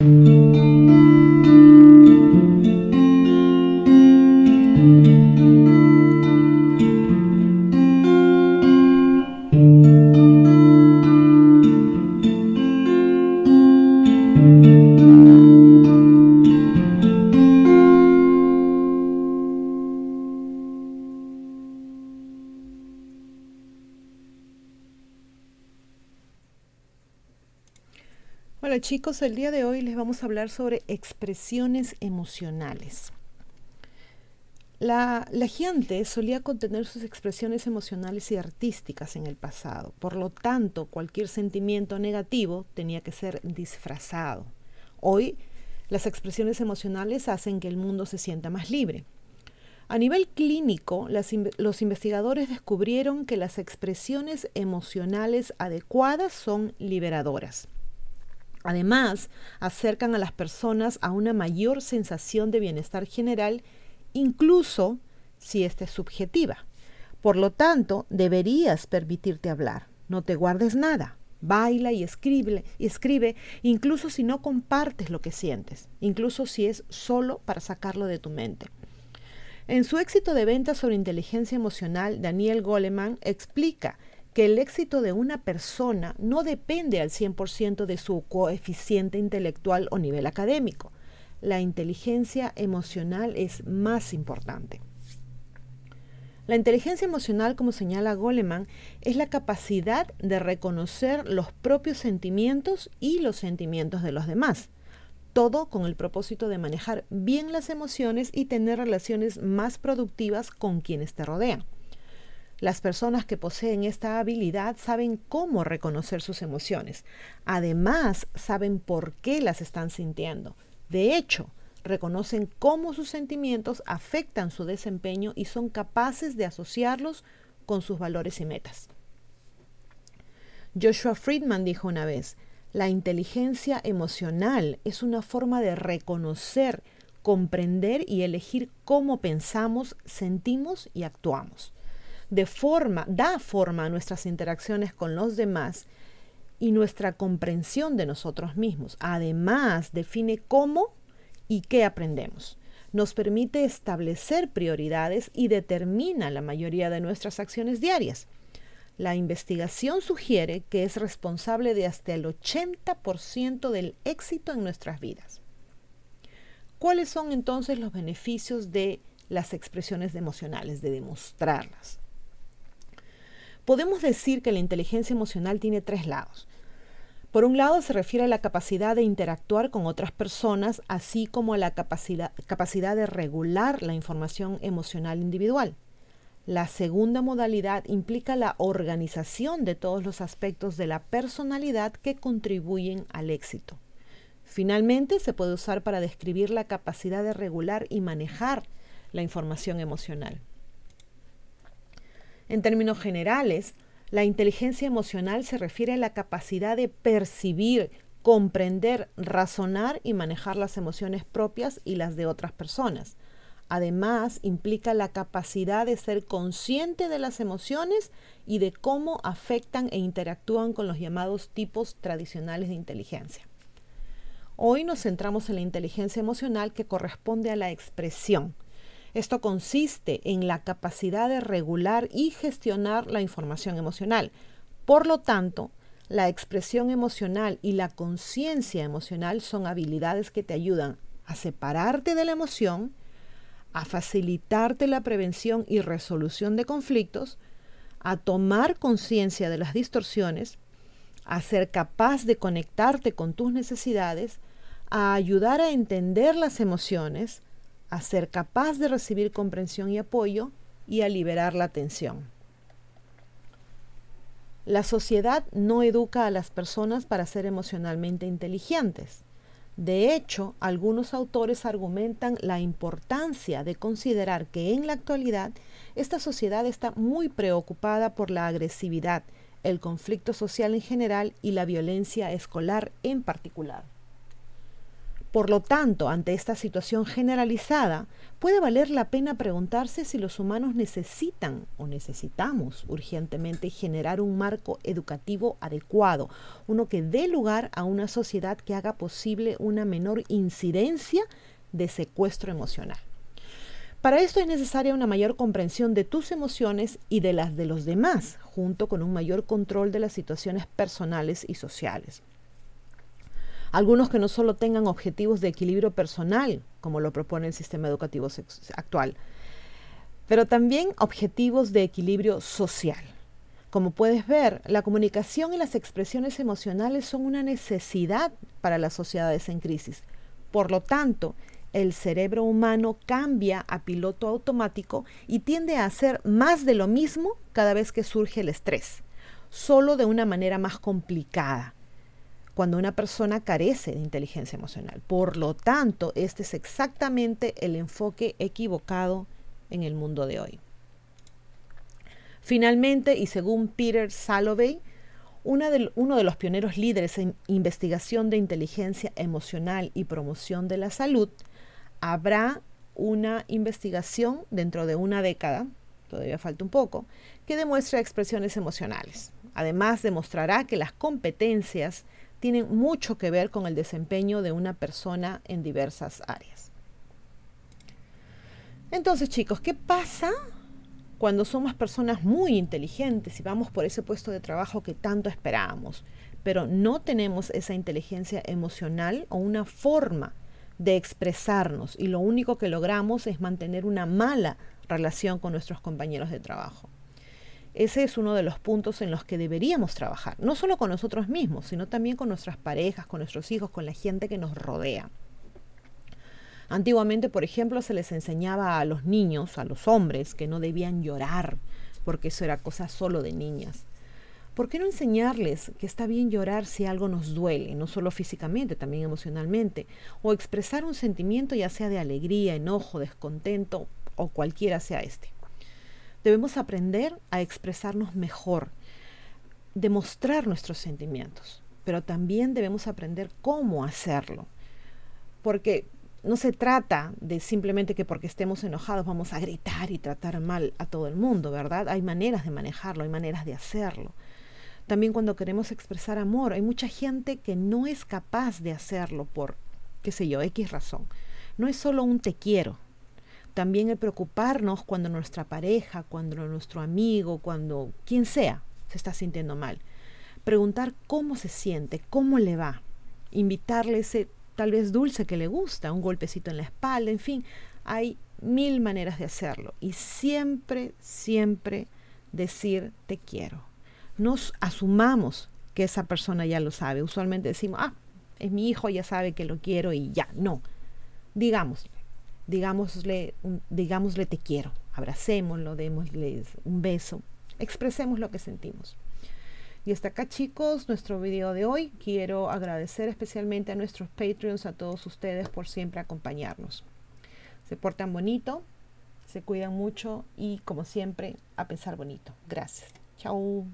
Mm-hmm. Chicos, el día de hoy les vamos a hablar sobre expresiones emocionales. La, gente solía contener sus expresiones emocionales y artísticas en el pasado. Por lo tanto, cualquier sentimiento negativo tenía que ser disfrazado. Hoy, las expresiones emocionales hacen que el mundo se sienta más libre. A nivel clínico, los investigadores descubrieron que las expresiones emocionales adecuadas son liberadoras. Además, acercan a las personas a una mayor sensación de bienestar general, incluso si ésta es subjetiva. Por lo tanto, deberías permitirte hablar. No te guardes nada. Baila y escribe, y escribe, incluso si no compartes lo que sientes, incluso si es solo para sacarlo de tu mente. En su éxito de venta sobre inteligencia emocional, Daniel Goleman explica que el éxito de una persona no depende al 100% de su coeficiente intelectual o nivel académico. La inteligencia emocional es más importante. La inteligencia emocional, como señala Goleman, es la capacidad de reconocer los propios sentimientos y los sentimientos de los demás. Todo con el propósito de manejar bien las emociones y tener relaciones más productivas con quienes te rodean. Las personas que poseen esta habilidad saben cómo reconocer sus emociones. Además, saben por qué las están sintiendo. De hecho, reconocen cómo sus sentimientos afectan su desempeño y son capaces de asociarlos con sus valores y metas. Joshua Friedman dijo una vez, la inteligencia emocional es una forma de reconocer, comprender y elegir cómo pensamos, sentimos y actuamos da forma a nuestras interacciones con los demás y nuestra comprensión de nosotros mismos. Además, define cómo y qué aprendemos. Nos permite establecer prioridades y determina la mayoría de nuestras acciones diarias. La investigación sugiere que es responsable de hasta el 80% del éxito en nuestras vidas. ¿Cuáles son entonces los beneficios de las expresiones emocionales, de demostrarlas? Podemos decir que la inteligencia emocional tiene tres lados. Por un lado se refiere a la capacidad de interactuar con otras personas, así como a la capacidad, de regular la información emocional individual. La segunda modalidad implica la organización de todos los aspectos de la personalidad que contribuyen al éxito. Finalmente, se puede usar para describir la capacidad de regular y manejar la información emocional. En términos generales, la inteligencia emocional se refiere a la capacidad de percibir, comprender, razonar y manejar las emociones propias y las de otras personas. Además, implica la capacidad de ser consciente de las emociones y de cómo afectan e interactúan con los llamados tipos tradicionales de inteligencia. Hoy nos centramos en la inteligencia emocional que corresponde a la expresión, esto consiste en la capacidad de regular y gestionar la información emocional. Por lo tanto, la expresión emocional y la conciencia emocional son habilidades que te ayudan a separarte de la emoción, a facilitarte la prevención y resolución de conflictos, a tomar conciencia de las distorsiones, a ser capaz de conectarte con tus necesidades, a ayudar a entender las emociones, a ser capaz de recibir comprensión y apoyo y a liberar la tensión. La sociedad no educa a las personas para ser emocionalmente inteligentes. De hecho, algunos autores argumentan la importancia de considerar que en la actualidad esta sociedad está muy preocupada por la agresividad, el conflicto social en general y la violencia escolar en particular. Por lo tanto, ante esta situación generalizada, puede valer la pena preguntarse si los humanos necesitan o necesitamos urgentemente generar un marco educativo adecuado, uno que dé lugar a una sociedad que haga posible una menor incidencia de secuestro emocional. Para esto es necesaria una mayor comprensión de tus emociones y de las de los demás, junto con un mayor control de las situaciones personales y sociales. Algunos que no solo tengan objetivos de equilibrio personal, como lo propone el sistema educativo actual, pero también objetivos de equilibrio social. Como puedes ver, la comunicación y las expresiones emocionales son una necesidad para las sociedades en crisis. Por lo tanto, el cerebro humano cambia a piloto automático y tiende a hacer más de lo mismo cada vez que surge el estrés, solo de una manera más complicada cuando una persona carece de inteligencia emocional. Por lo tanto, este es exactamente el enfoque equivocado en el mundo de hoy. Finalmente, y según Peter Salovey, uno de los pioneros líderes en investigación de inteligencia emocional y promoción de la salud, habrá una investigación dentro de una década, todavía falta un poco, que demuestre expresiones emocionales. Además, demostrará que las competencias tienen mucho que ver con el desempeño de una persona en diversas áreas. Entonces, chicos, ¿qué pasa cuando somos personas muy inteligentes y vamos por ese puesto de trabajo que tanto esperábamos, pero no tenemos esa inteligencia emocional o una forma de expresarnos y lo único que logramos es mantener una mala relación con nuestros compañeros de trabajo? Ese es uno de los puntos en los que deberíamos trabajar, no solo con nosotros mismos, sino también con nuestras parejas, con nuestros hijos, con la gente que nos rodea. Antiguamente, por ejemplo, se les enseñaba a los niños, a los hombres, que no debían llorar, porque eso era cosa solo de niñas. ¿Por qué no enseñarles que está bien llorar si algo nos duele, no solo físicamente, también emocionalmente? O expresar un sentimiento ya sea de alegría, enojo, descontento o cualquiera sea este. Debemos aprender a expresarnos mejor, demostrar nuestros sentimientos, pero también debemos aprender cómo hacerlo. Porque no se trata de simplemente que porque estemos enojados vamos a gritar y tratar mal a todo el mundo, ¿verdad? Hay maneras de manejarlo, hay maneras de hacerlo. También cuando queremos expresar amor, hay mucha gente que no es capaz de hacerlo por, qué sé yo, X razón. No es solo un te quiero, también el preocuparnos cuando nuestra pareja, cuando nuestro amigo, cuando quien sea se está sintiendo mal. Preguntar cómo se siente, cómo le va. Invitarle ese tal vez dulce que le gusta, un golpecito en la espalda, en fin, hay mil maneras de hacerlo. Y siempre, siempre decir te quiero. Nos asumamos que esa persona ya lo sabe. Usualmente decimos, ah, es mi hijo, ya sabe que lo quiero y ya. No. Digamos, digámosle, digámosle te quiero, abracémoslo, démosle un beso, expresemos lo que sentimos. Y hasta acá chicos, nuestro video de hoy. Quiero agradecer especialmente a nuestros Patreons, a todos ustedes por siempre acompañarnos. Se portan bonito, se cuidan mucho y como siempre, a pensar bonito. Gracias. Chao.